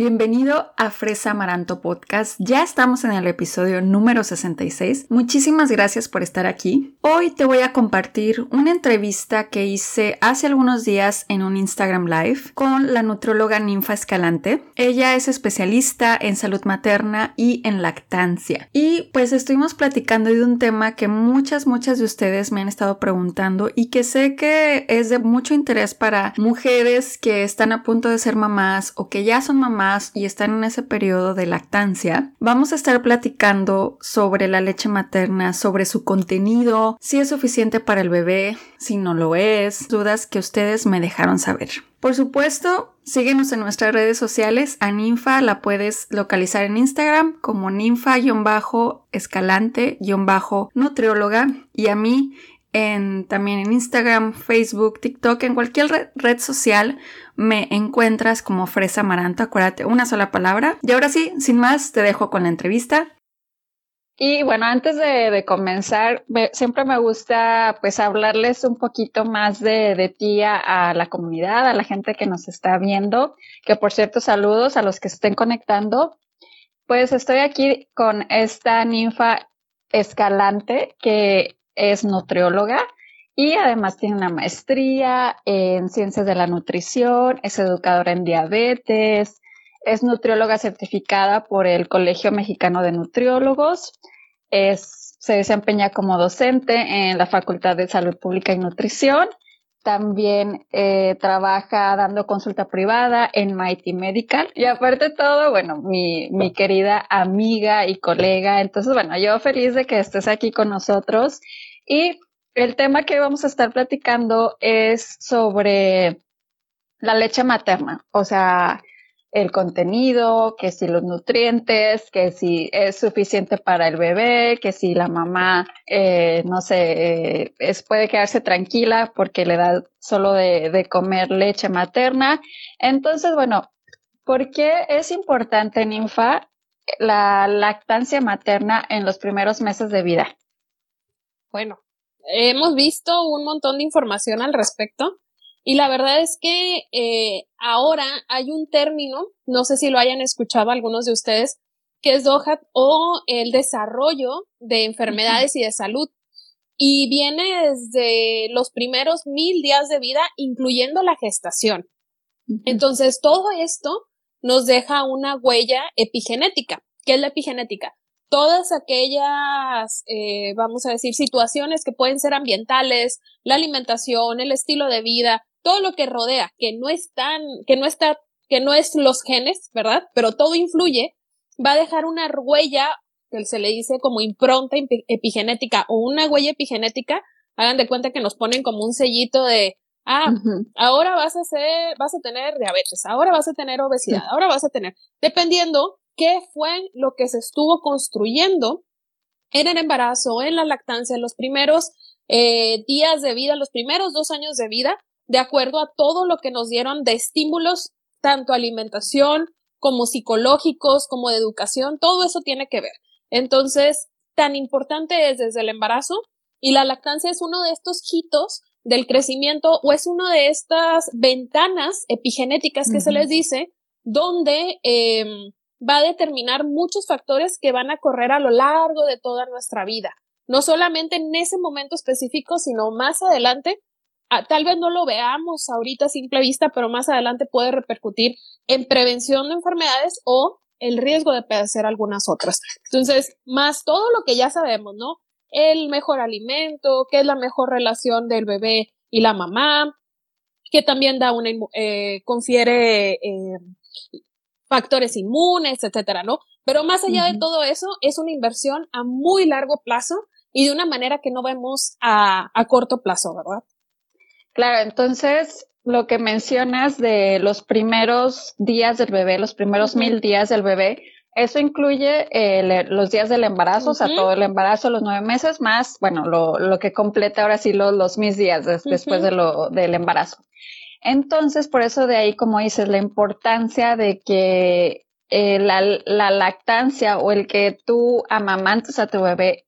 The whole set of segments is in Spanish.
Bienvenido a Fresa Amaranto Podcast. Ya estamos en el episodio número 66. Muchísimas gracias por estar aquí. Hoy te voy a compartir una entrevista que hice hace algunos días en un Instagram Live con la nutróloga Ninfa Escalante. Ella es especialista en salud materna y en lactancia. Y pues estuvimos platicando de un tema que muchas, muchas de ustedes me han estado preguntando y que sé que es de mucho interés para mujeres que están a punto de ser mamás o que ya son mamás y están en ese periodo de lactancia, vamos a estar platicando sobre la leche materna, sobre su contenido, si es suficiente para el bebé, si no lo es, dudas que ustedes me dejaron saber. Por supuesto, síguenos en nuestras redes sociales. A Ninfa la puedes localizar en Instagram como ninfa-escalante-nutrióloga y a mí en, también en Instagram, Facebook, TikTok, en cualquier red, social me encuentras como Fresa Amaranto, acuérdate, una sola palabra. Y ahora sí, sin más, te dejo con la entrevista. Y bueno, antes de, comenzar, siempre me gusta pues hablarles un poquito más de, de ti a, la comunidad, a la gente que nos está viendo, que por cierto saludos a los que estén conectando. Pues estoy aquí con esta ninfa escalante que es nutrióloga y además tiene una maestría en ciencias de la nutrición, es educadora en diabetes, es nutrióloga certificada por el Colegio Mexicano de Nutriólogos, es, se desempeña como docente en la Facultad de Salud Pública y Nutrición, también eh, trabaja dando consulta privada en Mighty Medical y aparte de todo, bueno, mi, mi querida amiga y colega, entonces bueno, yo feliz de que estés aquí con nosotros y el tema que vamos a estar platicando es sobre la leche materna, o sea, el contenido, que si los nutrientes, que si es suficiente para el bebé, que si la mamá, eh, no sé, es, puede quedarse tranquila porque le da solo de, comer leche materna. Entonces, bueno, ¿por qué es importante, Ninfa, la lactancia materna en los primeros meses de vida? Bueno, hemos visto un montón de información al respecto y la verdad es que eh, ahora hay un término, no sé si lo hayan escuchado algunos de ustedes, que es DOHAT o el desarrollo de enfermedades y de salud. Y viene desde los primeros mil días de vida, incluyendo la gestación. Entonces, todo esto nos deja una huella epigenética. ¿Qué es la epigenética? Todas aquellas, eh, vamos a decir, situaciones que pueden ser ambientales, la alimentación, el estilo de vida, todo lo que rodea, que no están, que no está, que no es los genes, ¿verdad? Pero todo influye, va a dejar una huella que se le dice como impronta epigenética o una huella epigenética. Hagan de cuenta que nos ponen como un sellito de, ah, ahora vas a ser, vas a tener diabetes, ahora vas a tener obesidad, ahora vas a tener, dependiendo qué fue lo que se estuvo construyendo en el embarazo, en la lactancia, en los primeros eh, días de vida, los primeros dos años de vida, de acuerdo a todo lo que nos dieron de estímulos, tanto alimentación como psicológicos, como de educación, todo eso tiene que ver. Entonces, tan importante es desde el embarazo y la lactancia es uno de estos hitos del crecimiento o es una de estas ventanas epigenéticas que se les dice, donde em, va a determinar muchos factores que van a correr a lo largo de toda nuestra vida. No solamente en ese momento específico, sino más adelante. Ah, tal vez no lo veamos ahorita a simple vista, pero más adelante puede repercutir en prevención de enfermedades o el riesgo de padecer algunas otras. Entonces, más todo lo que ya sabemos, ¿no? El mejor alimento, qué es la mejor relación del bebé y la mamá, que también da una, eh, confiere eh, factores inmunes, etcétera, ¿no? Pero más allá de todo eso, es una inversión a muy largo plazo y de una manera que no vemos a, a corto plazo, ¿verdad? Claro, entonces lo que mencionas de los primeros días del bebé, los primeros mil días del bebé, eso incluye eh, los días del embarazo, o sea, todo el embarazo, los nueve meses, más, bueno, lo, lo que completa ahora sí los, los mis días después de lo, del embarazo. Entonces, por eso de ahí, como dices, la importancia de que eh, la, la, lactancia o el que tú amamantes a tu bebé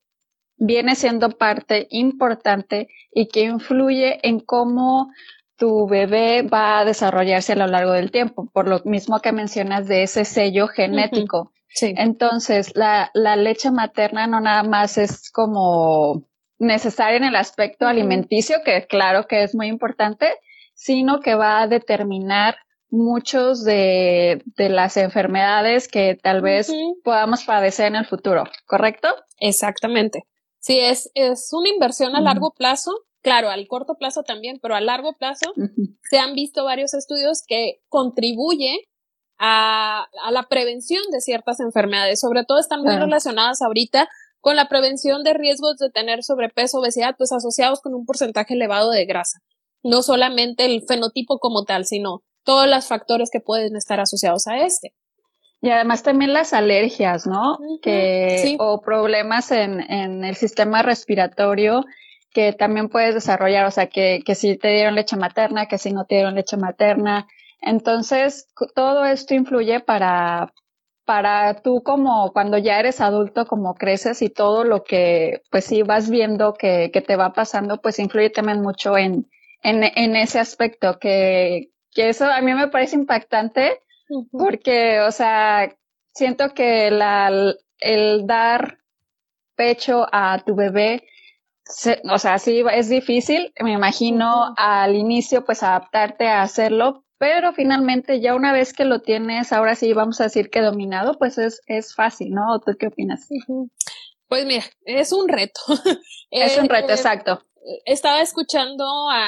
viene siendo parte importante y que influye en cómo tu bebé va a desarrollarse a lo largo del tiempo, por lo mismo que mencionas de ese sello genético. sí. Entonces, la, la, leche materna no nada más es como necesaria en el aspecto alimenticio, que claro que es muy importante, sino que va a determinar muchos de, de las enfermedades que tal vez podamos padecer en el futuro, ¿correcto? Exactamente. Sí, es, es una inversión a largo plazo Claro, al corto plazo también, pero a largo plazo se han visto varios estudios que contribuye a, a, la prevención de ciertas enfermedades. Sobre todo están muy relacionadas ahorita con la prevención de riesgos de tener sobrepeso, obesidad, pues asociados con un porcentaje elevado de grasa. No solamente el fenotipo como tal, sino todos los factores que pueden estar asociados a este. Y además también las alergias, ¿no? Que, o problemas en, en el sistema respiratorio que también puedes desarrollar, o sea, que, que si te dieron leche materna, que si no te dieron leche materna. Entonces, todo esto influye para, para tú como cuando ya eres adulto, como creces y todo lo que, pues sí, vas viendo que, que te va pasando, pues influye también mucho en, en, en ese aspecto, que, que eso a mí me parece impactante, porque, o sea, siento que la, el dar pecho a tu bebé o sea, sí es difícil, me imagino al inicio pues adaptarte a hacerlo, pero finalmente ya una vez que lo tienes, ahora sí vamos a decir que dominado, pues es, es fácil, ¿no? ¿Tú qué opinas? Pues mira, es un reto. es un reto, eh, exacto. Estaba escuchando a,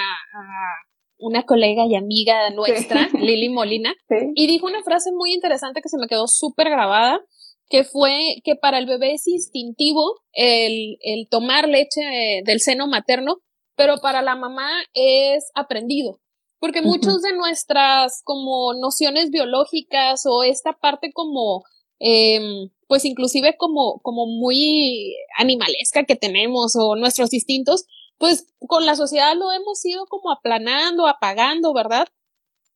una colega y amiga nuestra, Lili Molina, y dijo una frase muy interesante que se me quedó súper grabada, que fue que para el bebé es instintivo el, el tomar leche eh, del seno materno, pero para la mamá es aprendido. Porque muchos de nuestras como nociones biológicas o esta parte como, eh, pues inclusive como, como muy animalesca que tenemos o nuestros instintos, pues con la sociedad lo hemos ido como aplanando, apagando, ¿verdad?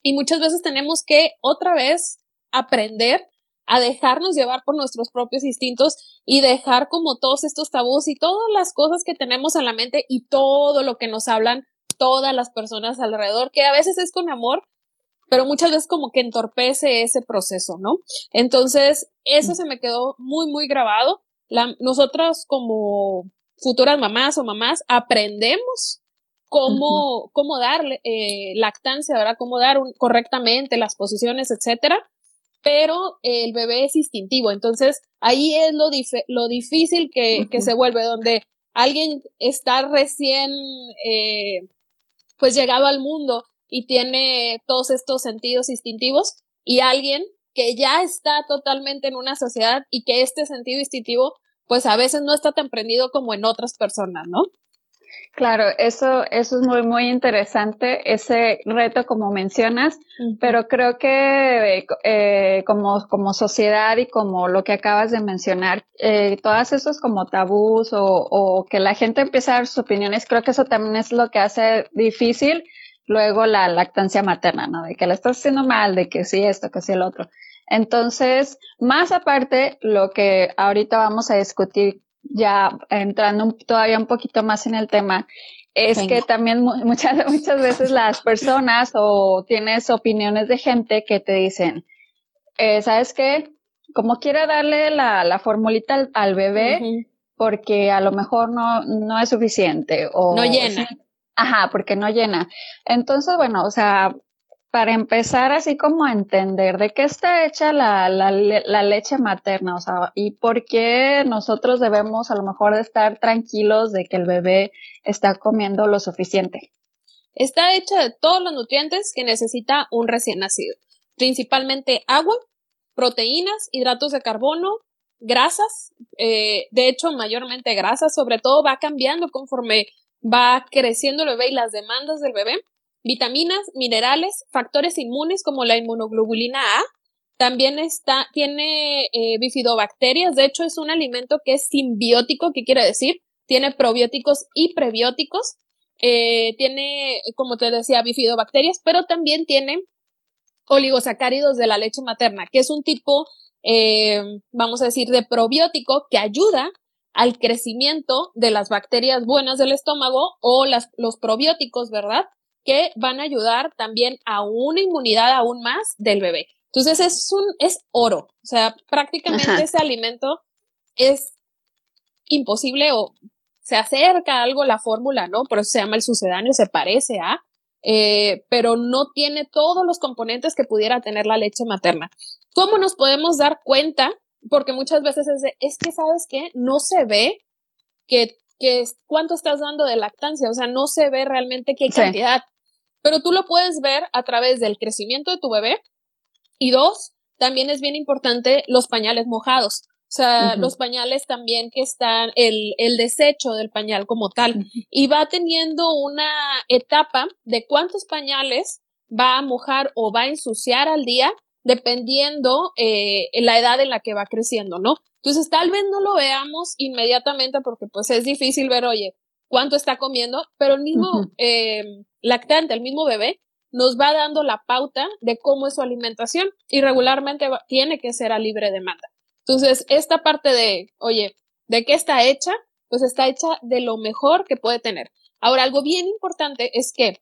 Y muchas veces tenemos que otra vez aprender a dejarnos llevar por nuestros propios instintos y dejar como todos estos tabús y todas las cosas que tenemos en la mente y todo lo que nos hablan todas las personas alrededor, que a veces es con amor, pero muchas veces como que entorpece ese proceso, ¿no? Entonces, eso se me quedó muy, muy grabado. La, nosotros como futuras mamás o mamás aprendemos cómo, cómo dar eh, lactancia, ¿verdad? Cómo dar correctamente las posiciones, etcétera pero el bebé es instintivo. Entonces, ahí es lo, lo difícil que, que, se vuelve, donde alguien está recién, eh, pues llegado al mundo y tiene todos estos sentidos instintivos y alguien que ya está totalmente en una sociedad y que este sentido instintivo pues a veces no está tan prendido como en otras personas, ¿no? Claro, eso, eso es muy, muy interesante, ese reto como mencionas, pero creo que eh, como, como sociedad y como lo que acabas de mencionar, eh, todas esos como tabús o, o que la gente empieza a dar sus opiniones, creo que eso también es lo que hace difícil luego la lactancia materna, ¿no? De que la estás haciendo mal, de que sí esto, que sí el otro. Entonces, más aparte, lo que ahorita vamos a discutir ya entrando todavía un poquito más en el tema, es que también muchas, muchas veces las personas o tienes opiniones de gente que te dicen, eh, ¿sabes qué? Como quiera darle la, la formulita al, bebé, porque a lo mejor no, no es suficiente. O, no llena. Ajá, porque no llena. Entonces, bueno, o sea, para empezar así como a entender de qué está hecha la, la, leche materna, o sea, y por qué nosotros debemos a lo mejor estar tranquilos de que el bebé está comiendo lo suficiente. Está hecha de todos los nutrientes que necesita un recién nacido, principalmente agua, proteínas, hidratos de carbono, grasas, eh, de hecho mayormente grasas, sobre todo va cambiando conforme va creciendo el bebé y las demandas del bebé vitaminas, minerales, factores inmunes como la inmunoglobulina A. También está, tiene eh, bifidobacterias, de hecho es un alimento que es simbiótico, ¿qué quiere decir? Tiene probióticos y prebióticos. eh, tiene, como te decía, bifidobacterias, pero también tiene oligosacáridos de la leche materna, que es un tipo, eh, vamos a decir, de probiótico que ayuda al crecimiento de las bacterias buenas del estómago o las, los probióticos, ¿verdad? Que van a ayudar también a una inmunidad aún más del bebé. Entonces es un, es oro. O sea, prácticamente ese alimento es imposible o se acerca a algo la fórmula, ¿no? Por eso se llama el sucedáneo, se parece a, eh, pero no tiene todos los componentes que pudiera tener la leche materna. ¿Cómo nos podemos dar cuenta? Porque muchas veces es de, es que, ¿sabes qué? No se ve que, que cuánto estás dando de lactancia, o sea, no se ve realmente qué cantidad, pero tú lo puedes ver a través del crecimiento de tu bebé y dos, también es bien importante los pañales mojados. O sea, los pañales también que están, el, el desecho del pañal como tal. Y va teniendo una etapa de cuántos pañales va a mojar o va a ensuciar al día, dependiendo eh, la edad en la que va creciendo, ¿no? Entonces, tal vez no lo veamos inmediatamente porque pues es difícil ver, oye, cuánto está comiendo, pero el mismo eh, lactante, el mismo bebé, nos va dando la pauta de cómo es su alimentación y regularmente tiene que ser a libre demanda. Entonces, esta parte de, oye, ¿de qué está hecha? Pues está hecha de lo mejor que puede tener. Ahora, algo bien importante es que,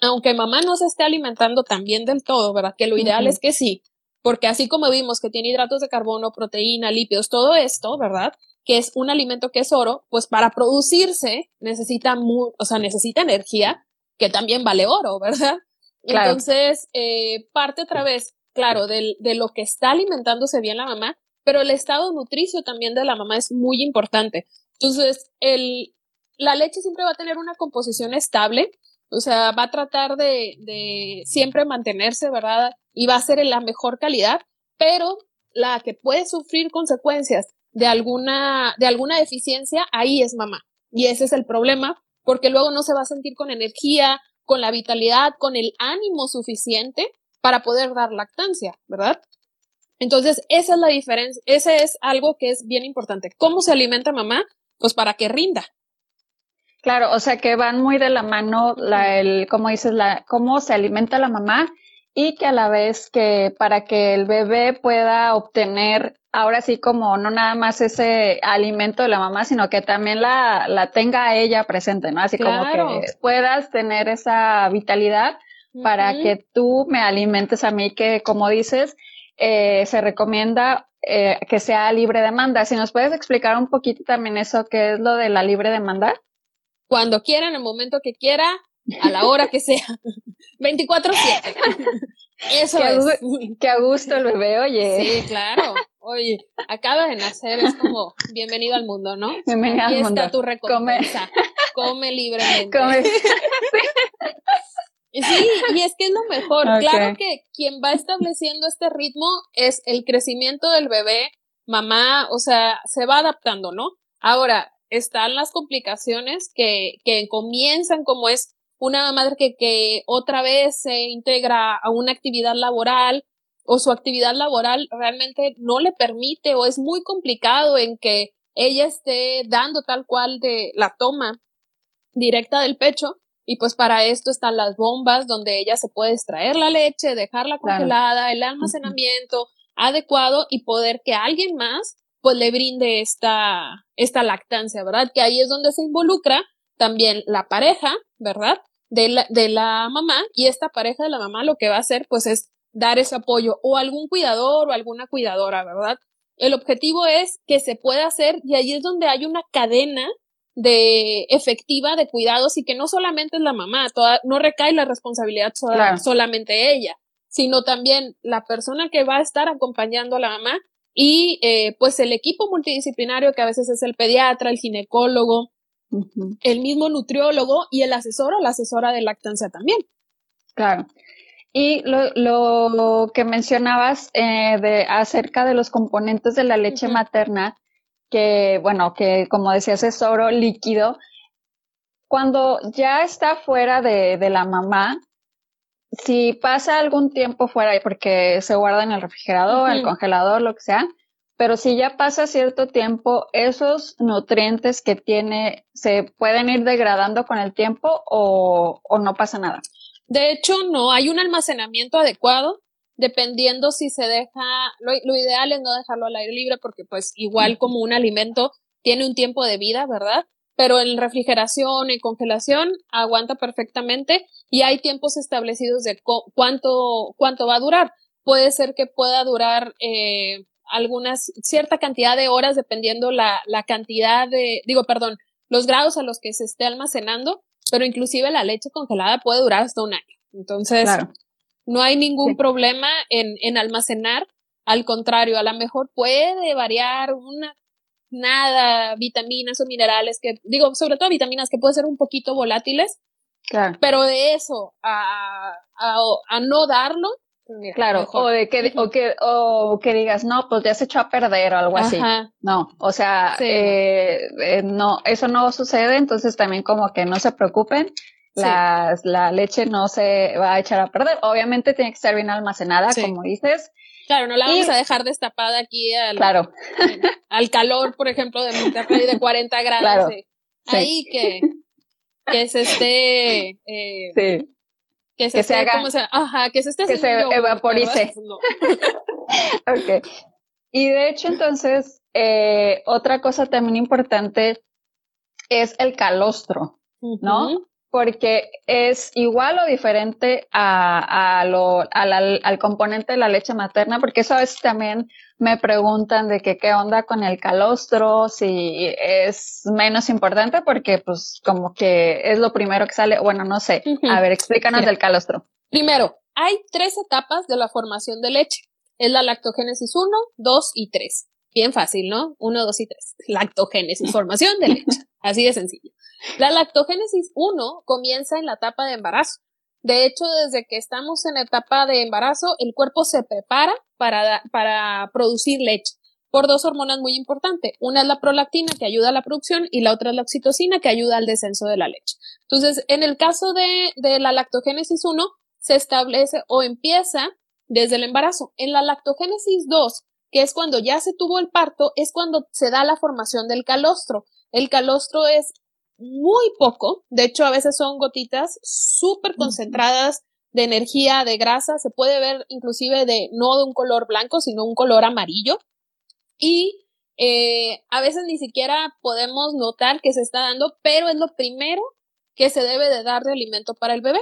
aunque mamá no se esté alimentando tan bien del todo, ¿verdad? Que lo ideal es que sí, porque así como vimos que tiene hidratos de carbono, proteína, lípidos, todo esto, ¿verdad? Que es un alimento que es oro, pues para producirse necesita, o sea, necesita energía, que también vale oro, ¿verdad? Entonces, eh, parte otra vez, claro, de, de lo que está alimentándose bien la mamá, pero el estado nutricio también de la mamá es muy importante. Entonces, el, la leche siempre va a tener una composición estable, o sea, va a tratar de, siempre mantenerse, ¿verdad? Y va a ser en la mejor calidad, pero la que puede sufrir consecuencias de alguna, de alguna deficiencia, ahí es mamá. Y ese es el problema, porque luego no se va a sentir con energía, con la vitalidad, con el ánimo suficiente para poder dar lactancia, ¿verdad? Entonces, esa es la diferencia, ese es algo que es bien importante. ¿Cómo se alimenta mamá? Pues para que rinda. Claro, o sea que van muy de la mano la, el, como dices, la, cómo se alimenta la mamá y que a la vez que para que el bebé pueda obtener ahora sí como no nada más ese alimento de la mamá, sino que también la, la tenga ella presente, ¿no? Así como que puedas tener esa vitalidad para que tú me alimentes a mí, que como dices, eh, se recomienda eh, que sea libre demanda. Si nos puedes explicar un poquito también eso, qué es lo de la libre demanda. Cuando quiera, en el momento que quiera, a la hora que sea. 24-7. Eso es. que a gusto el bebé, oye. Sí, claro. Oye, acaba de nacer, es como bienvenido al mundo, ¿no? Bienvenido al mundo. está tu recompensa. Come, libremente. Come. Sí, y es que es lo mejor. Claro que quien va estableciendo este ritmo es el crecimiento del bebé, mamá, o sea, se va adaptando, ¿no? Ahora, están las complicaciones que, que comienzan como es una madre que, que otra vez se integra a una actividad laboral o su actividad laboral realmente no le permite o es muy complicado en que ella esté dando tal cual de la toma directa del pecho y pues para esto están las bombas donde ella se puede extraer la leche, dejarla congelada, el almacenamiento adecuado y poder que alguien más pues le brinde esta, esta lactancia, ¿verdad? Que ahí es donde se involucra también la pareja, ¿verdad? De la, de la mamá y esta pareja de la mamá lo que va a hacer pues es dar ese apoyo o algún cuidador o alguna cuidadora, ¿verdad? El objetivo es que se pueda hacer y ahí es donde hay una cadena de efectiva de cuidados y que no solamente es la mamá, toda, no recae la responsabilidad solamente ella, sino también la persona que va a estar acompañando a la mamá y eh, pues el equipo multidisciplinario que a veces es el pediatra, el ginecólogo, el mismo nutriólogo y el asesor o la asesora de lactancia también. Claro. Y lo, lo que mencionabas eh, de acerca de los componentes de la leche materna, que, bueno, que como decías es oro líquido, cuando ya está fuera de, de la mamá, si pasa algún tiempo fuera, porque se guarda en el refrigerador, en el congelador, lo que sea, pero si ya pasa cierto tiempo, esos nutrientes que tiene se pueden ir degradando con el tiempo o, no pasa nada. De hecho, no hay un almacenamiento adecuado dependiendo si se deja, lo, lo, ideal es no dejarlo al aire libre porque pues igual como un alimento tiene un tiempo de vida, ¿verdad? Pero en refrigeración y congelación aguanta perfectamente y hay tiempos establecidos de cuánto, cuánto va a durar. Puede ser que pueda durar eh, algunas, cierta cantidad de horas dependiendo la, la cantidad de, digo, perdón, los grados a los que se esté almacenando, pero inclusive la leche congelada puede durar hasta un año. Entonces, no hay ningún problema en, en almacenar. Al contrario, a lo mejor puede variar una nada, vitaminas o minerales que, digo, sobre todo vitaminas que pueden ser un poquito volátiles. Claro. Pero de eso a, a, a no darlo, claro, o de que, o que, o que digas, no, pues ya se echó a perder o algo así. No, o sea, eh, eh, no, eso no sucede, entonces también como que no se preocupen. La, la leche no se va a echar a perder. Obviamente tiene que estar bien almacenada, como dices. Claro, no la vamos a dejar destapada aquí al, claro. al calor, por ejemplo, de Monterrey de 40 grados. Claro. Ahí que, que se esté eh, sí que se, haga, ajá, que se esté que se evaporice. ok. Y de hecho, entonces, eh, otra cosa también importante es el calostro, ¿no? Porque es igual o diferente a, a lo, al componente de la leche materna, porque eso es también me preguntan de que qué onda con el calostro, si es menos importante porque pues como que es lo primero que sale, bueno, no sé. A ver, explícanos del calostro. Primero, hay tres etapas de la formación de leche. Es la lactogénesis 1, 2 y 3. Bien fácil, ¿no? 1, 2 y 3. Lactogénesis, formación de leche. Así de sencillo. La lactogénesis 1 comienza en la etapa de embarazo. De hecho, desde que estamos en etapa de embarazo, el cuerpo se prepara para, para producir leche por dos hormonas muy importantes. Una es la prolactina que ayuda a la producción y la otra es la oxitocina que ayuda al descenso de la leche. Entonces, en el caso de, de la lactogénesis 1, se establece o empieza desde el embarazo. En la lactogénesis 2, que es cuando ya se tuvo el parto, es cuando se da la formación del calostro. El calostro es muy poco, de hecho a veces son gotitas súper concentradas de energía, de grasa, se puede ver inclusive de no de un color blanco, sino un color amarillo. Y eh, a veces ni siquiera podemos notar que se está dando, pero es lo primero que se debe de dar de alimento para el bebé.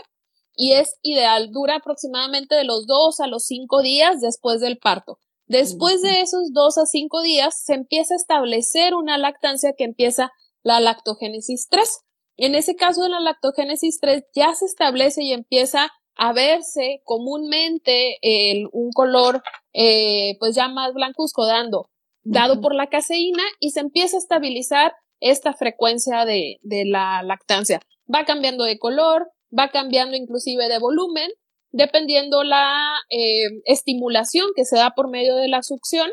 Y es ideal, dura aproximadamente de los dos a los cinco días después del parto. Después de esos dos a cinco días se empieza a establecer una lactancia que empieza la lactogénesis 3. En ese caso de la lactogénesis 3 ya se establece y empieza a verse comúnmente el, un color eh, pues ya más blancuzco dando, dado por la caseína y se empieza a estabilizar esta frecuencia de, de la lactancia. Va cambiando de color, va cambiando inclusive de volumen, dependiendo la eh, estimulación que se da por medio de la succión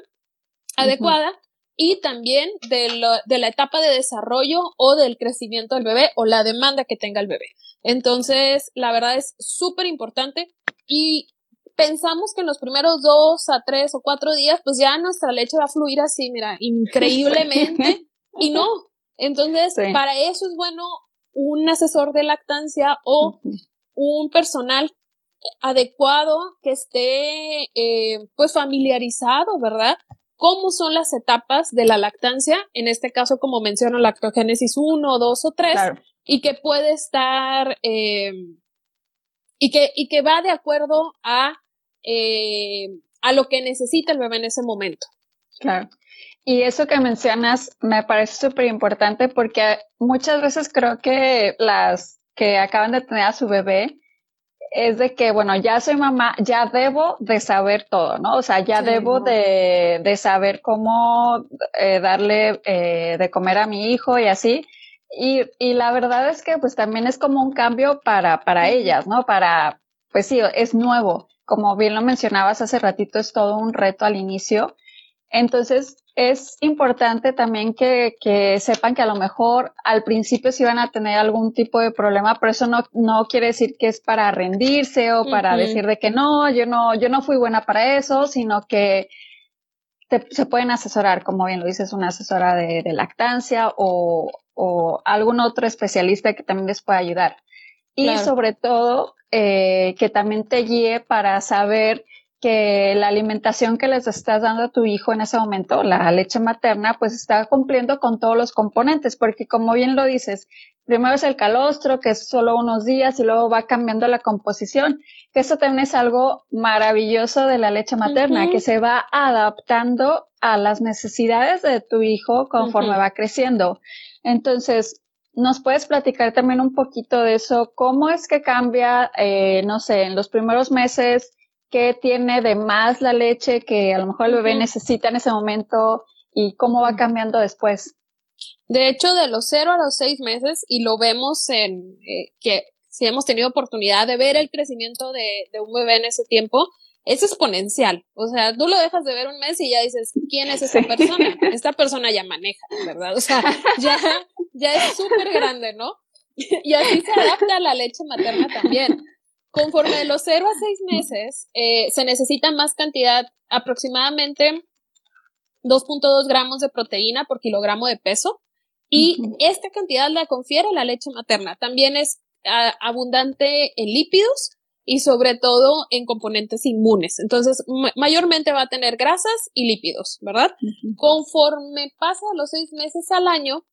adecuada y también de, de la etapa de desarrollo o del crecimiento del bebé o la demanda que tenga el bebé. Entonces, la verdad es súper importante y pensamos que en los primeros dos a tres o cuatro días, pues ya nuestra leche va a fluir así, mira, increíblemente y no. Entonces, para eso es bueno un asesor de lactancia o un personal adecuado que esté eh, pues familiarizado, ¿verdad? Cómo son las etapas de la lactancia, en este caso, como menciono, lactogénesis 1, 2 o 3, y que puede estar, eh, y, que, y que va de acuerdo a, eh, a lo que necesita el bebé en ese momento. Claro. Y eso que mencionas me parece súper importante porque muchas veces creo que las que acaban de tener a su bebé es de que, bueno, ya soy mamá, ya debo de saber todo, ¿no? O sea, ya debo de, de, saber cómo eh, darle eh, de comer a mi hijo y así. Y, y la verdad es que pues también es como un cambio para, para ellas, ¿no? Para, pues sí, es nuevo. Como bien lo mencionabas hace ratito, es todo un reto al inicio. Entonces, es importante también que, que, sepan que a lo mejor al principio sí van a tener algún tipo de problema, pero eso no, no quiere decir que es para rendirse o para decir de que no, yo no, yo no fui buena para eso, sino que se pueden asesorar, como bien lo dices, una asesora de, lactancia o, algún otro especialista que también les pueda ayudar. Y sobre todo, eh, que también te guíe para saber que la alimentación que les estás dando a tu hijo en ese momento, la leche materna, pues está cumpliendo con todos los componentes, porque como bien lo dices, primero es el calostro, que es solo unos días y luego va cambiando la composición, que eso también es algo maravilloso de la leche materna, que se va adaptando a las necesidades de tu hijo conforme va creciendo. Entonces, ¿Nos puedes platicar también un poquito de eso? ¿Cómo es que cambia, eh, no sé, en los primeros meses qué tiene de más la leche que a lo mejor el bebé necesita en ese momento y cómo va cambiando después. De hecho, de los cero a los seis meses, y lo vemos en eh, que si hemos tenido oportunidad de ver el crecimiento de, de, un bebé en ese tiempo, es exponencial. O sea, tú lo dejas de ver un mes y ya dices, ¿quién es esta persona? Esta persona ya maneja, ¿verdad? O sea, ya, ya es súper grande, ¿no? y así se adapta a la leche materna también. Conforme de los 0 a 6 meses, eh, se necesita más cantidad, aproximadamente 2.2 gramos de proteína por kilogramo de peso. Y esta cantidad la confiere la leche materna. También es abundante en lípidos y sobre todo en componentes inmunes. Entonces, mayormente va a tener grasas y lípidos, ¿verdad? Conforme pasa los seis meses al año,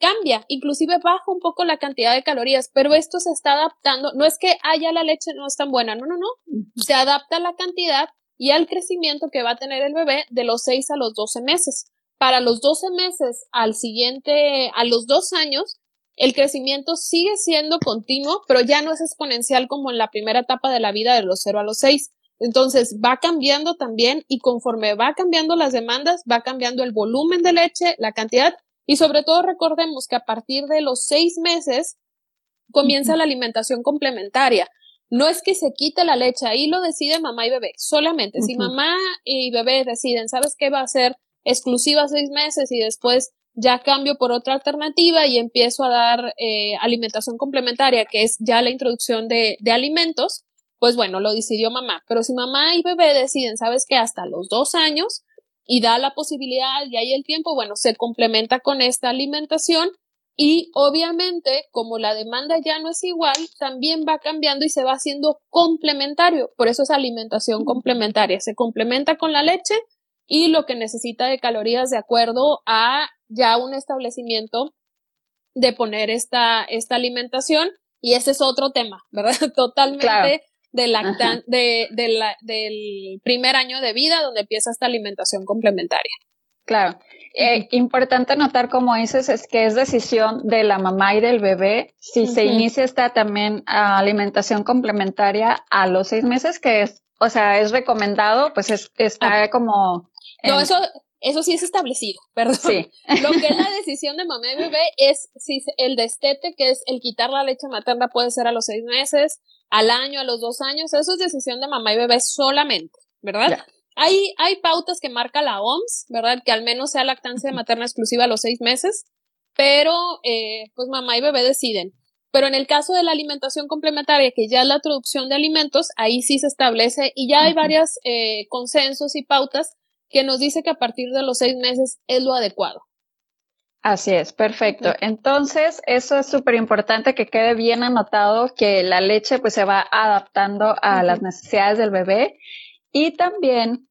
cambia, inclusive baja un poco la cantidad de calorías, pero esto se está adaptando, no es que haya la leche no es tan buena, no, no, no, se adapta a la cantidad y al crecimiento que va a tener el bebé de los 6 a los 12 meses. Para los 12 meses al siguiente, a los dos años, el crecimiento sigue siendo continuo, pero ya no es exponencial como en la primera etapa de la vida de los 0 a los 6. Entonces va cambiando también y conforme va cambiando las demandas, va cambiando el volumen de leche, la cantidad y sobre todo recordemos que a partir de los seis meses comienza la alimentación complementaria. No es que se quite la leche, ahí lo decide mamá y bebé. Solamente si mamá y bebé deciden, ¿sabes qué va a ser exclusiva seis meses y después ya cambio por otra alternativa y empiezo a dar eh, alimentación complementaria, que es ya la introducción de, de alimentos, pues bueno, lo decidió mamá. Pero si mamá y bebé deciden, ¿sabes qué? Hasta los dos años y da la posibilidad y hay el tiempo, bueno, se complementa con esta alimentación y obviamente como la demanda ya no es igual, también va cambiando y se va haciendo complementario. Por eso es alimentación complementaria. Se complementa con la leche y lo que necesita de calorías de acuerdo a ya un establecimiento de poner esta, esta alimentación. Y ese es otro tema, ¿verdad? Totalmente de lactan de, la, del primer año de vida donde empieza esta alimentación complementaria. Claro. Eh, importante notar, como dices, es que es decisión de la mamá y del bebé. Si se inicia esta también alimentación complementaria a los seis meses, que es, o sea, es recomendado, pues es, está como... No, eso, eso sí es establecido, perdón. Sí. Lo que es la decisión de mamá y bebé es si el destete, que es el quitar la leche materna, puede ser a los seis meses, al año, a los dos años, eso es decisión de mamá y bebé solamente, ¿verdad? Hay, hay pautas que marca la OMS, ¿verdad? Que al menos sea lactancia materna exclusiva a los seis meses, pero eh, pues mamá y bebé deciden. Pero en el caso de la alimentación complementaria, que ya es la introducción de alimentos, ahí sí se establece y ya hay varios eh, consensos y pautas que nos dice que a partir de los seis meses es lo adecuado. Así es, perfecto. Entonces, eso es súper importante que quede bien anotado que la leche pues se va adaptando a las necesidades del bebé. Y también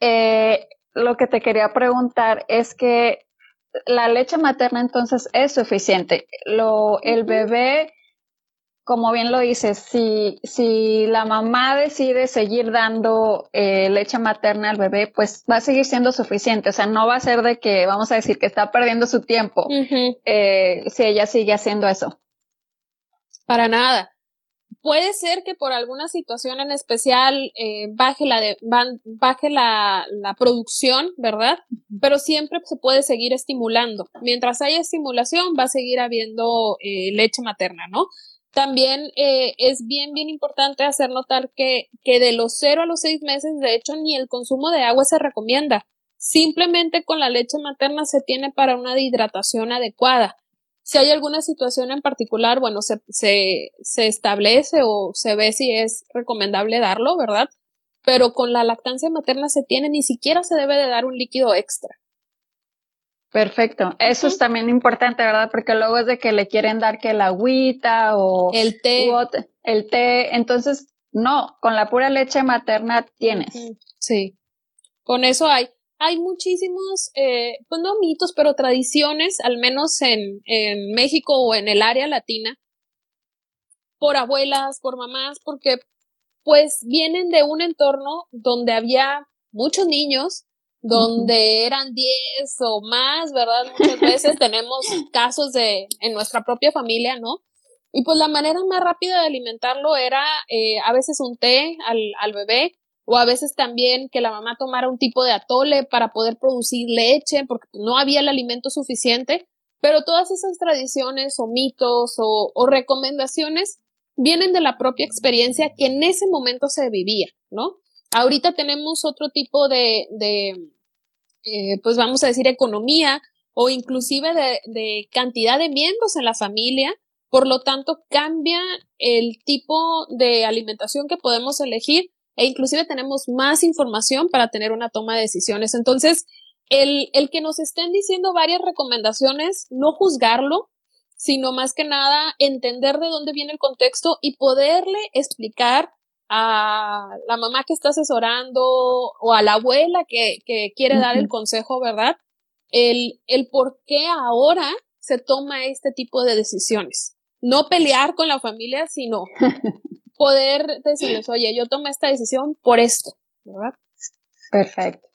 eh, lo que te quería preguntar es que la leche materna entonces es suficiente. Lo, el bebé como bien lo dices, si, si la mamá decide seguir dando eh, leche materna al bebé, pues va a seguir siendo suficiente. O sea, no va a ser de que vamos a decir que está perdiendo su tiempo eh, si ella sigue haciendo eso. Para nada. Puede ser que por alguna situación en especial eh, baje, la, de, baje la, la, producción, ¿verdad? Pero siempre se puede seguir estimulando. Mientras haya estimulación, va a seguir habiendo leche materna, ¿no? También eh, es bien, bien importante hacer notar que, que de los 0 a los 6 meses, de hecho, ni el consumo de agua se recomienda. Simplemente con la leche materna se tiene para una hidratación adecuada. Si hay alguna situación en particular, bueno, se, se, se establece o se ve si es recomendable darlo, ¿verdad? pero con la lactancia materna se tiene, ni siquiera se debe de dar un líquido extra. Perfecto. Eso es también importante, ¿verdad? Porque luego es de que le quieren dar que la agüita o el té. el té. Entonces, no, con la pura leche materna tienes. Sí. Con eso hay. Hay muchísimos, eh, pues no mitos, pero tradiciones, al menos en, en México o en el área latina, por abuelas, por mamás, porque pues vienen de un entorno donde había muchos niños, donde eran 10 o más, ¿verdad? Muchas veces tenemos casos de en nuestra propia familia, ¿no? Y pues la manera más rápida de alimentarlo era eh, a veces un té al, al bebé o a veces también que la mamá tomara un tipo de atole para poder producir leche porque no había el alimento suficiente. Pero todas esas tradiciones o mitos o, o recomendaciones vienen de la propia experiencia que en ese momento se vivía, ¿no? Ahorita tenemos otro tipo de, de eh, pues vamos a decir, economía o inclusive de, de cantidad de miembros en la familia. Por lo tanto, cambia el tipo de alimentación que podemos elegir e inclusive tenemos más información para tener una toma de decisiones. Entonces, el, el que nos estén diciendo varias recomendaciones, no juzgarlo, sino más que nada entender de dónde viene el contexto y poderle explicar a la mamá que está asesorando o a la abuela que, que quiere dar el consejo, ¿verdad? El, el por qué ahora se toma este tipo de decisiones. No pelear con la familia, sino poder decirles, oye, yo tomé esta decisión por esto, ¿verdad? Perfecto.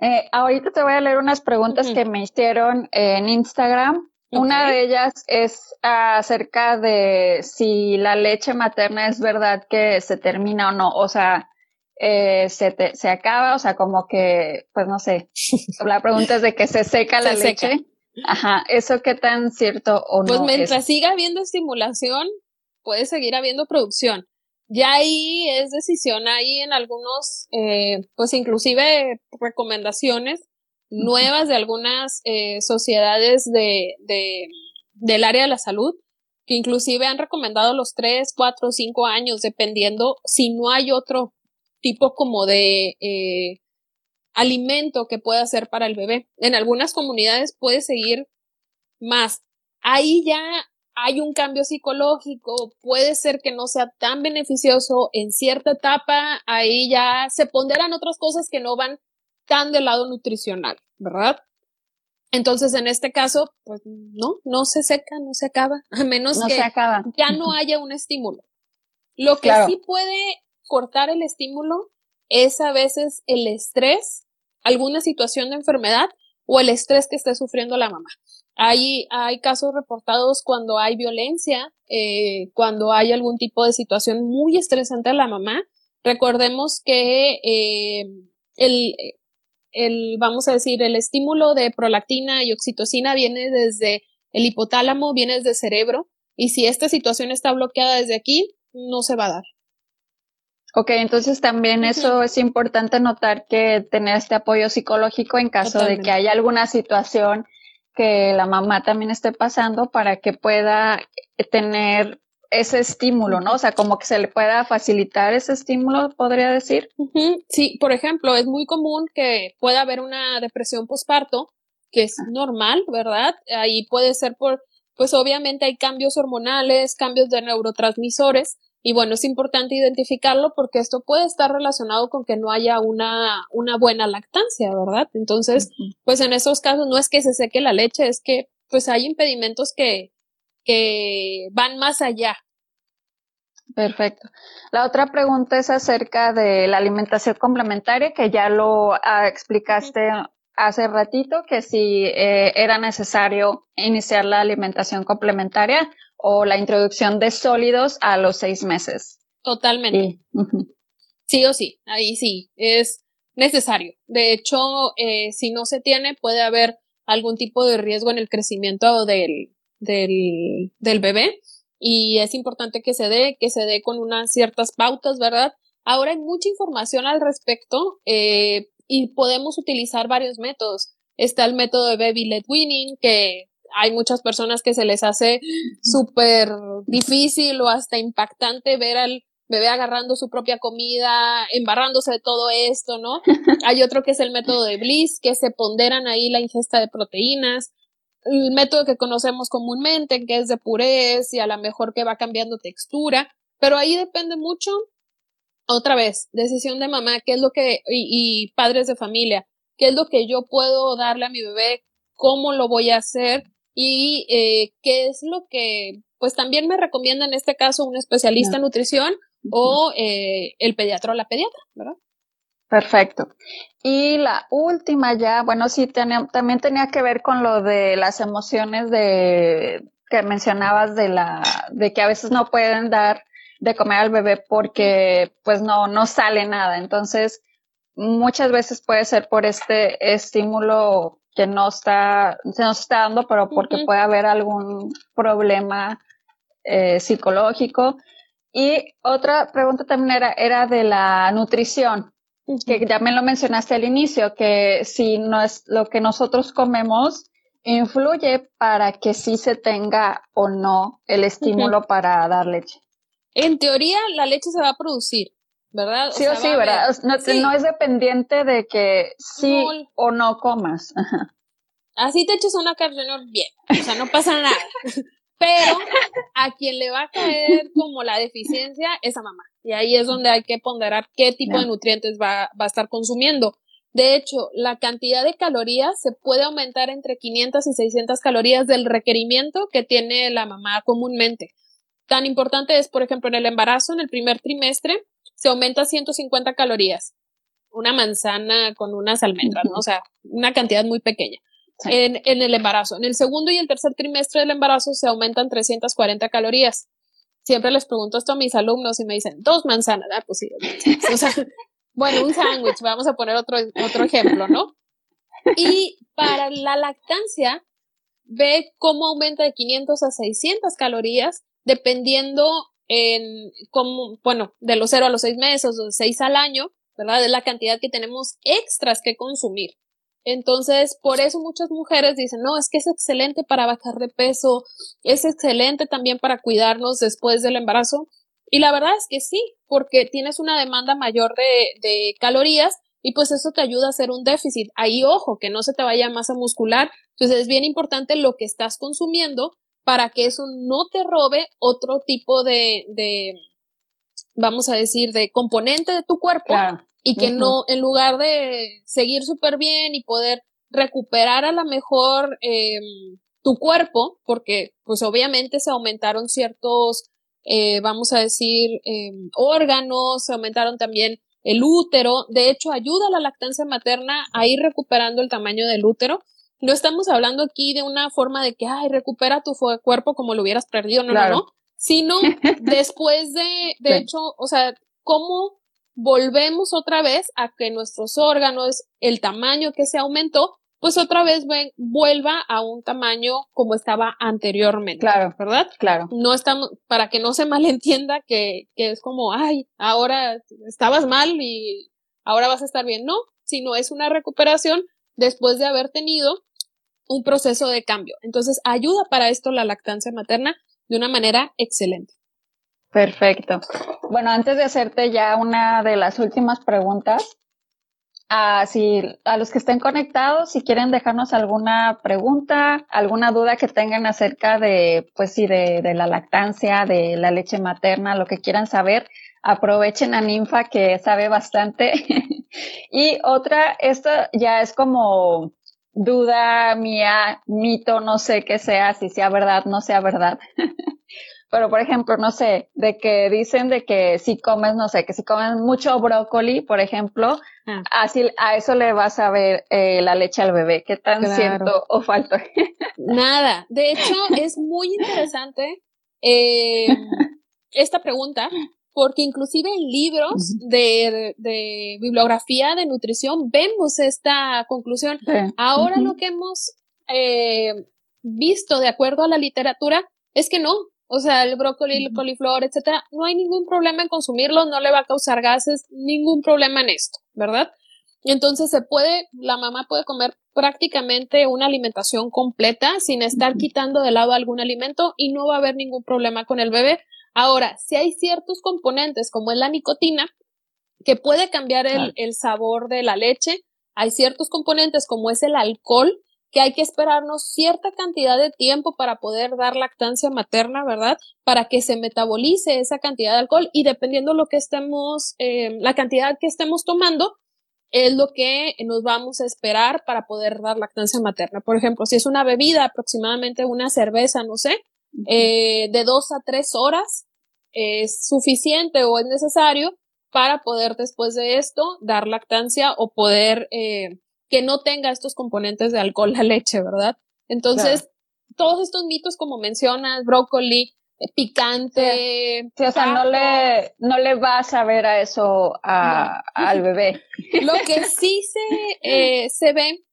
Eh, ahorita te voy a leer unas preguntas que me hicieron en Instagram. Una de ellas es acerca de si la leche materna es verdad que se termina o no. O sea, eh, se, se acaba, o sea, como que, pues no sé. La pregunta es de que se seca la leche. Ajá, ¿eso qué tan cierto o pues no? Pues mientras siga habiendo estimulación, puede seguir habiendo producción. Ya ahí es decisión, ahí en algunos, eh, pues inclusive recomendaciones nuevas de algunas eh, sociedades de, de, del área de la salud, que inclusive han recomendado los tres, cuatro, cinco años, dependiendo si no hay otro tipo como de eh, alimento que pueda ser para el bebé. En algunas comunidades puede seguir más. Ahí ya hay un cambio psicológico, puede ser que no sea tan beneficioso en cierta etapa, ahí ya se ponderan otras cosas que no van tan del lado nutricional, ¿verdad? Entonces, en este caso, pues no, no se seca, no se acaba, a menos que ya no haya un estímulo. Lo que sí puede cortar el estímulo es a veces el estrés, alguna situación de enfermedad o el estrés que esté sufriendo la mamá. Hay, hay casos reportados cuando hay violencia, eh, cuando hay algún tipo de situación muy estresante a la mamá. Recordemos que eh, el, el, vamos a decir, el estímulo de prolactina y oxitocina viene desde el hipotálamo, viene desde el cerebro, y si esta situación está bloqueada desde aquí, no se va a dar. Ok, entonces también eso es importante notar que tener este apoyo psicológico en caso de que haya alguna situación que la mamá también esté pasando para que pueda tener ese estímulo, ¿no? O sea, como que se le pueda facilitar ese estímulo, podría decir. Sí, por ejemplo, es muy común que pueda haber una depresión postparto, que es normal, ¿verdad? Ahí puede ser por, pues obviamente hay cambios hormonales, cambios de neurotransmisores, y bueno, es importante identificarlo porque esto puede estar relacionado con que no haya una, una buena lactancia, ¿verdad? Entonces, pues en esos casos no es que se seque la leche, es que pues hay impedimentos que, que van más allá. Perfecto. La otra pregunta es acerca de la alimentación complementaria, que ya lo ah, explicaste hace ratito, que si eh, era necesario iniciar la alimentación complementaria o la introducción de sólidos a los seis meses. Totalmente. Sí, o sí, ahí sí, es necesario. De hecho, eh, si no se tiene, puede haber algún tipo de riesgo en el crecimiento del, del, del bebé y es importante que se dé, que se dé con unas ciertas pautas, ¿verdad? Ahora hay mucha información al respecto eh, y podemos utilizar varios métodos. Está el método de Baby Led Winning, que hay muchas personas que se les hace súper difícil o hasta impactante ver al bebé agarrando su propia comida, embarrándose de todo esto, ¿no? Hay otro que es el método de Bliss, que se ponderan ahí la ingesta de proteínas. El método que conocemos comúnmente, que es de purés y a lo mejor que va cambiando textura, pero ahí depende mucho, otra vez, decisión de mamá, qué es lo que, y, y padres de familia, qué es lo que yo puedo darle a mi bebé, cómo lo voy a hacer y eh, qué es lo que, pues también me recomienda en este caso un especialista en nutrición o eh, el pediatra o la pediatra, ¿verdad? Perfecto. Y la última ya, bueno, sí, también tenía que ver con lo de las emociones de que mencionabas de la, de que a veces no pueden dar de comer al bebé porque pues no, no sale nada. Entonces, muchas veces puede ser por este estímulo que no está, se nos está dando, pero porque puede haber algún problema eh, psicológico. Y otra pregunta también era, era de la nutrición, que ya me lo mencionaste al inicio, que si no es lo que nosotros comemos influye para que sí se tenga o no el estímulo para dar leche. En teoría, la leche se va a producir, ¿verdad? sí o sí, ¿verdad? No, es dependiente de que sí o no comas. Así te eches una carne bien, o sea, no pasa nada. Pero a quien le va a caer como la deficiencia es a mamá. Y ahí es donde hay que ponderar qué tipo de nutrientes va, va a estar consumiendo. De hecho, la cantidad de calorías se puede aumentar entre 500 y 600 calorías del requerimiento que tiene la mamá comúnmente. Tan importante es, por ejemplo, en el embarazo, en el primer trimestre, se aumenta 150 calorías. Una manzana con unas almendras, ¿no? O sea, una cantidad muy pequeña. En, el embarazo. En el segundo y el tercer trimestre del embarazo se aumentan 340 calorías. Siempre les pregunto esto a mis alumnos y me dicen, dos manzanas. Ah, pues sí, o sea, bueno, un sándwich, vamos a poner otro, otro ejemplo, ¿no? Y para la lactancia, ve cómo aumenta de 500 a 600 calorías dependiendo en cómo, bueno, de los 0 a los 6 meses o de 6 al año, ¿verdad? Es la cantidad que tenemos extras que consumir. Entonces, por eso muchas mujeres dicen, no, es que es excelente para bajar de peso, es excelente también para cuidarnos después del embarazo. Y la verdad es que sí, porque tienes una demanda mayor de, de calorías y pues eso te ayuda a hacer un déficit. Ahí, ojo, que no se te vaya masa muscular. Entonces es bien importante lo que estás consumiendo para que eso no te robe otro tipo de, de vamos a decir, de componente de tu cuerpo y que no, en lugar de seguir súper bien y poder recuperar a lo mejor eh, tu cuerpo, porque pues obviamente se aumentaron ciertos, eh, vamos a decir, eh, órganos, se aumentaron también el útero, de hecho ayuda a la lactancia materna a ir recuperando el tamaño del útero, no estamos hablando aquí de una forma de que, ay, recupera tu cuerpo como lo hubieras perdido, no, no, no, sino después de, de hecho, o sea, cómo volvemos otra vez a que nuestros órganos, el tamaño que se aumentó, pues otra vez vuelva a un tamaño como estaba anteriormente. Claro, ¿verdad? Claro. No estamos, para que no se malentienda que, que es como, ay, ahora estabas mal y ahora vas a estar bien. No, sino es una recuperación después de haber tenido un proceso de cambio. Entonces, ayuda para esto la lactancia materna de una manera excelente. Perfecto. Bueno, antes de hacerte ya una de las últimas preguntas, a, si, a los que estén conectados, si quieren dejarnos alguna pregunta, alguna duda que tengan acerca de, pues sí, de, de la lactancia, de la leche materna, lo que quieran saber, aprovechen a Ninfa que sabe bastante. y otra, esto ya es como duda mía, mito, no sé qué sea, si sea verdad, no sea verdad. Pero, por ejemplo, no sé, de que dicen de que si comes, no sé, que si comes mucho brócoli, por ejemplo, ah. así a eso le vas a ver eh, la leche al bebé. ¿Qué tan cierto o falto? Nada. De hecho, es muy interesante eh, esta pregunta, porque inclusive en libros de, de, bibliografía de nutrición vemos esta conclusión. Ahora lo que hemos eh, visto de acuerdo a la literatura es que no, o sea, el brócoli, el coliflor, etcétera, no hay ningún problema en consumirlo, no le va a causar gases, ningún problema en esto, ¿verdad? Entonces se puede, la mamá puede comer prácticamente una alimentación completa sin estar quitando de lado algún alimento y no va a haber ningún problema con el bebé. Ahora, si hay ciertos componentes como es la nicotina, que puede cambiar el, el sabor de la leche, hay ciertos componentes como es el alcohol, que hay que esperarnos cierta cantidad de tiempo para poder dar lactancia materna, ¿verdad? Para que se metabolice esa cantidad de alcohol y dependiendo lo que estemos, eh, la cantidad que estemos tomando, es lo que nos vamos a esperar para poder dar lactancia materna. Por ejemplo, si es una bebida, aproximadamente una cerveza, no sé, eh, de dos a tres horas, es suficiente o es necesario para poder después de esto dar lactancia o poder eh, que no tenga estos componentes de alcohol la leche, ¿verdad? Entonces, todos estos mitos, como mencionas, brócoli, eh, picante. Sí, o sea, no le, no le vas a ver a eso al bebé. Lo que sí se, eh, se ve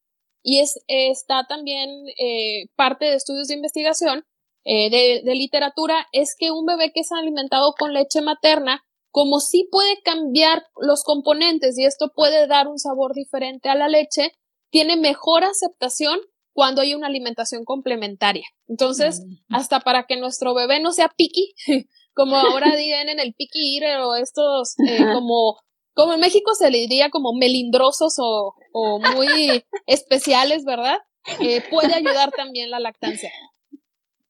y es, está también eh, parte de estudios de investigación de, de, literatura es que un bebé que es alimentado con leche materna como sí puede cambiar los componentes y esto puede dar un sabor diferente a la leche, tiene mejor aceptación cuando hay una alimentación complementaria. Entonces, mm. hasta para que nuestro bebé no sea picky, como ahora dicen en el picky eater o estos eh, como como en México se le diría como melindrosos o, o muy especiales, ¿verdad? Eh, puede ayudar también la lactancia.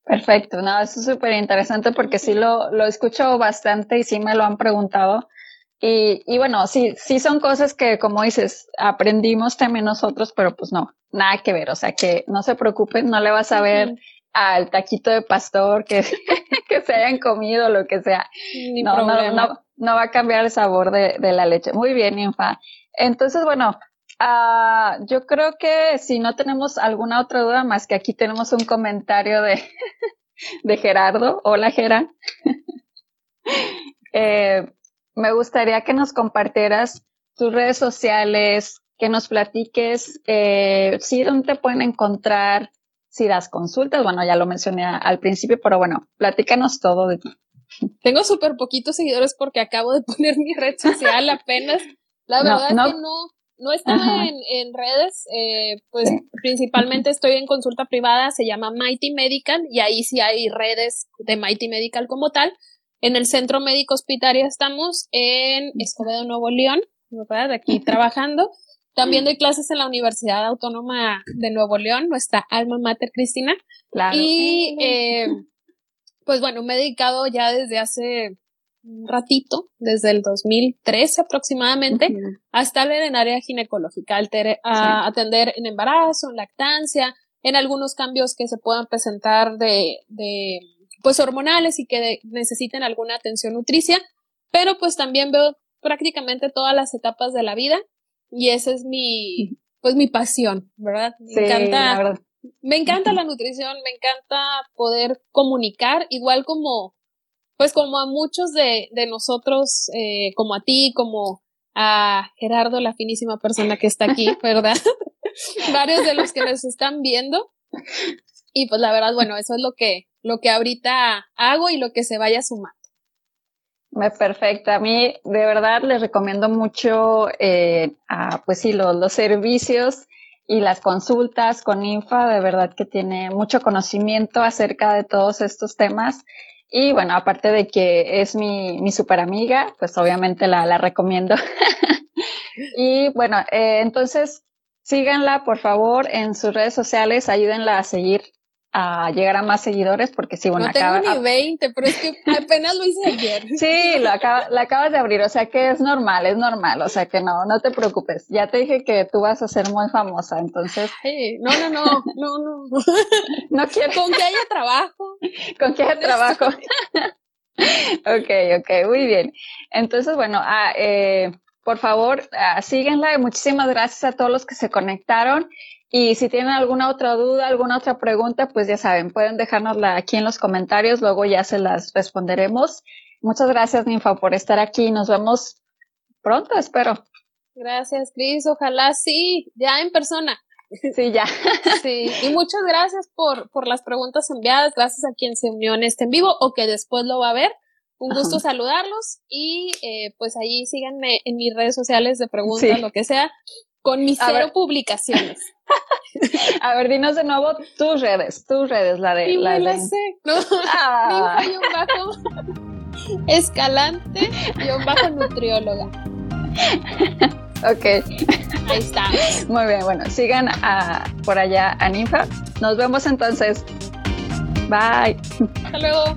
Perfecto, no, eso es súper interesante porque sí lo, lo escucho bastante y sí me lo han preguntado. Y, y bueno, sí, sí son cosas que, como dices, aprendimos también nosotros, pero pues no, nada que ver. O sea, que no se preocupen, no le vas a ver al taquito de pastor que, que se hayan comido, lo que sea. no, no, no, no, va a cambiar el sabor de, de la leche. Muy bien, Infa. Entonces, bueno, Ah, yo creo que si no tenemos alguna otra duda, más que aquí tenemos un comentario de, de Gerardo. Hola, Gera. Eh, me gustaría que nos compartieras tus redes sociales, que nos platiques eh, si dónde te pueden encontrar, si das consultas. Bueno, ya lo mencioné al principio, pero bueno, platícanos todo de ti. Tengo súper poquitos seguidores porque acabo de poner mi red social apenas. La verdad es que no, no estaba en, en, redes, eh, pues principalmente estoy en consulta privada, se llama Mighty Medical y ahí sí hay redes de Mighty Medical como tal. En el Centro Médico Hospitalario estamos en Escobedo, Nuevo León, ¿verdad? Aquí trabajando. También doy clases en la Universidad Autónoma de Nuevo León, nuestra alma mater Cristina. Claro. Y eh, pues bueno, me he dedicado ya desde hace un ratito, desde el 2013 aproximadamente, a estar en el área ginecológica, a atender en embarazo, en lactancia, en algunos cambios que se puedan presentar de, de pues hormonales y que necesiten alguna atención nutricia, pero pues también veo prácticamente todas las etapas de la vida y esa es mi, pues mi pasión, ¿verdad? Me encanta, me encanta la nutrición, me encanta poder comunicar, igual como pues como a muchos de, de nosotros, eh, como a ti, como a Gerardo, la finísima persona que está aquí, ¿verdad? Varios de los que nos están viendo. Y pues la verdad, bueno, eso es lo que, lo que ahorita hago y lo que se vaya sumando. Perfecto. A mí, de verdad, les recomiendo mucho, eh, a, pues sí, los, los servicios y las consultas con INFA. De verdad que tiene mucho conocimiento acerca de todos estos temas y bueno, aparte de que es mi, mi super amiga, pues obviamente la, la recomiendo. y bueno, eh, entonces síganla por favor en sus redes sociales, ayúdenla a seguir a llegar a más seguidores porque sí, bueno, no tengo ni 20, pero es que apenas lo hice ayer. Sí, lo acaba, la acabas de abrir, o sea que es normal, es normal, o sea que no, no te preocupes. Ya te dije que tú vas a ser muy famosa, entonces. no, no, no, no, no. No quiero. Con que haya trabajo. Con que haya trabajo. ok, ok, muy bien. Entonces, bueno, ah, eh, por favor, ah, síguenla y muchísimas gracias a todos los que se conectaron. Y si tienen alguna otra duda, alguna otra pregunta, pues ya saben, pueden dejárnosla aquí en los comentarios, luego ya se las responderemos. Muchas gracias, Ninfa, por estar aquí. Nos vemos pronto, espero. Gracias, Cris. Ojalá sí, ya en persona. Sí, ya. Sí, y muchas gracias por, por las preguntas enviadas. Gracias a quien se unió en este en vivo o que después lo va a ver. Un gusto saludarlos y eh, pues ahí síganme en mis redes sociales de preguntas, lo que sea, con mis cero publicaciones. A ver, dinos de nuevo tus redes, tus redes, la de... La, de... la sé. No. Ah. Ni bajo escalante guion bajo nutrióloga. Ok. Ahí está. Muy bien, bueno, sigan a, por allá a Ninfa. Nos vemos entonces. Bye. Hasta luego.